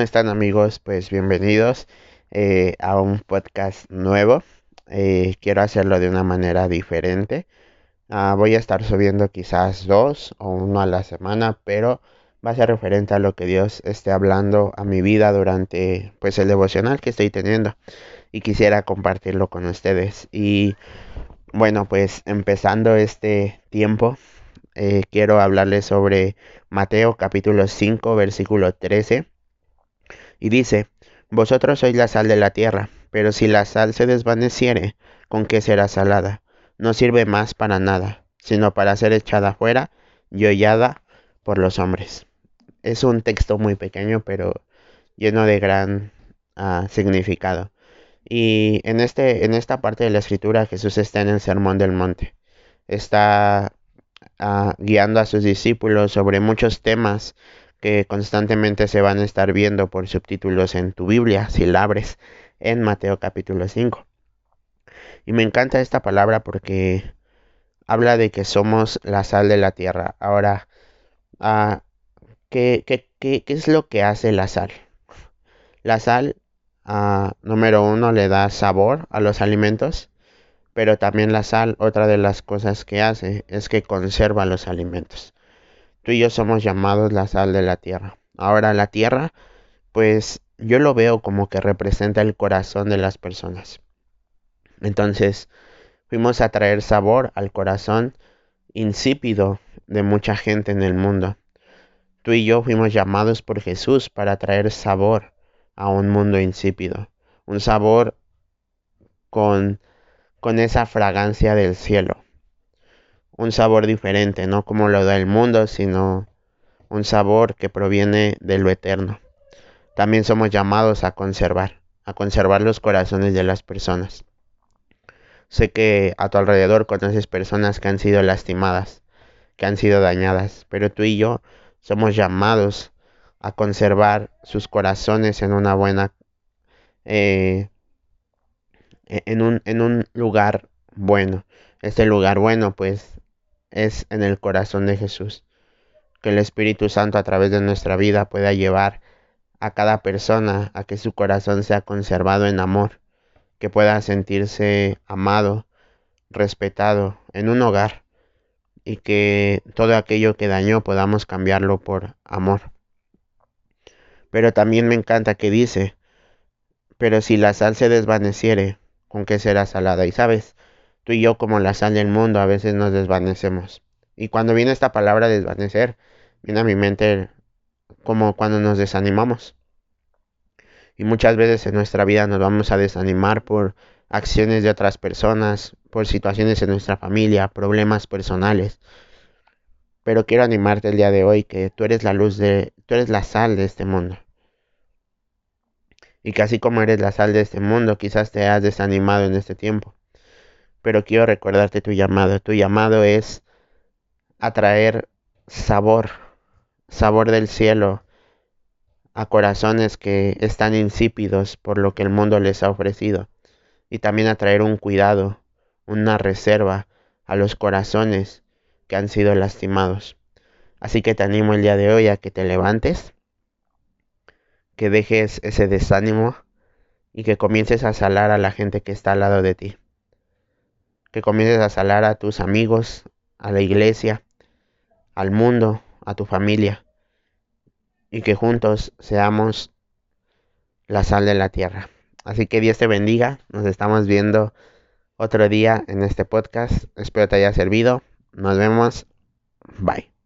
¿Cómo están amigos? Pues bienvenidos eh, a un podcast nuevo. Eh, quiero hacerlo de una manera diferente. Ah, voy a estar subiendo quizás dos o uno a la semana, pero va a ser referente a lo que Dios esté hablando a mi vida durante pues el devocional que estoy teniendo y quisiera compartirlo con ustedes. Y bueno, pues empezando este tiempo, eh, quiero hablarles sobre Mateo capítulo 5 versículo 13 y dice, Vosotros sois la sal de la tierra, pero si la sal se desvaneciere, ¿con qué será salada? No sirve más para nada, sino para ser echada fuera y hollada por los hombres. Es un texto muy pequeño, pero lleno de gran uh, significado. Y en, este, en esta parte de la escritura Jesús está en el Sermón del Monte. Está uh, guiando a sus discípulos sobre muchos temas que constantemente se van a estar viendo por subtítulos en tu Biblia, si la abres en Mateo capítulo 5. Y me encanta esta palabra porque habla de que somos la sal de la tierra. Ahora, uh, ¿qué, qué, qué, qué es lo que hace la sal? La sal, uh, número uno, le da sabor a los alimentos, pero también la sal, otra de las cosas que hace es que conserva los alimentos. Tú y yo somos llamados la sal de la tierra. Ahora la tierra, pues yo lo veo como que representa el corazón de las personas. Entonces, fuimos a traer sabor al corazón insípido de mucha gente en el mundo. Tú y yo fuimos llamados por Jesús para traer sabor a un mundo insípido. Un sabor con, con esa fragancia del cielo un sabor diferente, no como lo da el mundo, sino un sabor que proviene de lo eterno. También somos llamados a conservar, a conservar los corazones de las personas. Sé que a tu alrededor conoces personas que han sido lastimadas, que han sido dañadas, pero tú y yo somos llamados a conservar sus corazones en una buena, eh, en, un, en un lugar bueno. Este lugar bueno, pues es en el corazón de Jesús. Que el Espíritu Santo a través de nuestra vida pueda llevar a cada persona a que su corazón sea conservado en amor, que pueda sentirse amado, respetado en un hogar y que todo aquello que dañó podamos cambiarlo por amor. Pero también me encanta que dice, pero si la sal se desvaneciere, ¿con qué será salada? Y sabes, tú y yo como la sal del mundo a veces nos desvanecemos. Y cuando viene esta palabra desvanecer, viene a mi mente como cuando nos desanimamos. Y muchas veces en nuestra vida nos vamos a desanimar por acciones de otras personas, por situaciones en nuestra familia, problemas personales. Pero quiero animarte el día de hoy que tú eres la luz de, tú eres la sal de este mundo. Y que así como eres la sal de este mundo, quizás te has desanimado en este tiempo pero quiero recordarte tu llamado. Tu llamado es atraer sabor, sabor del cielo a corazones que están insípidos por lo que el mundo les ha ofrecido. Y también atraer un cuidado, una reserva a los corazones que han sido lastimados. Así que te animo el día de hoy a que te levantes, que dejes ese desánimo y que comiences a salar a la gente que está al lado de ti que comiences a salar a tus amigos, a la iglesia, al mundo, a tu familia, y que juntos seamos la sal de la tierra. Así que Dios te bendiga, nos estamos viendo otro día en este podcast, espero te haya servido, nos vemos, bye.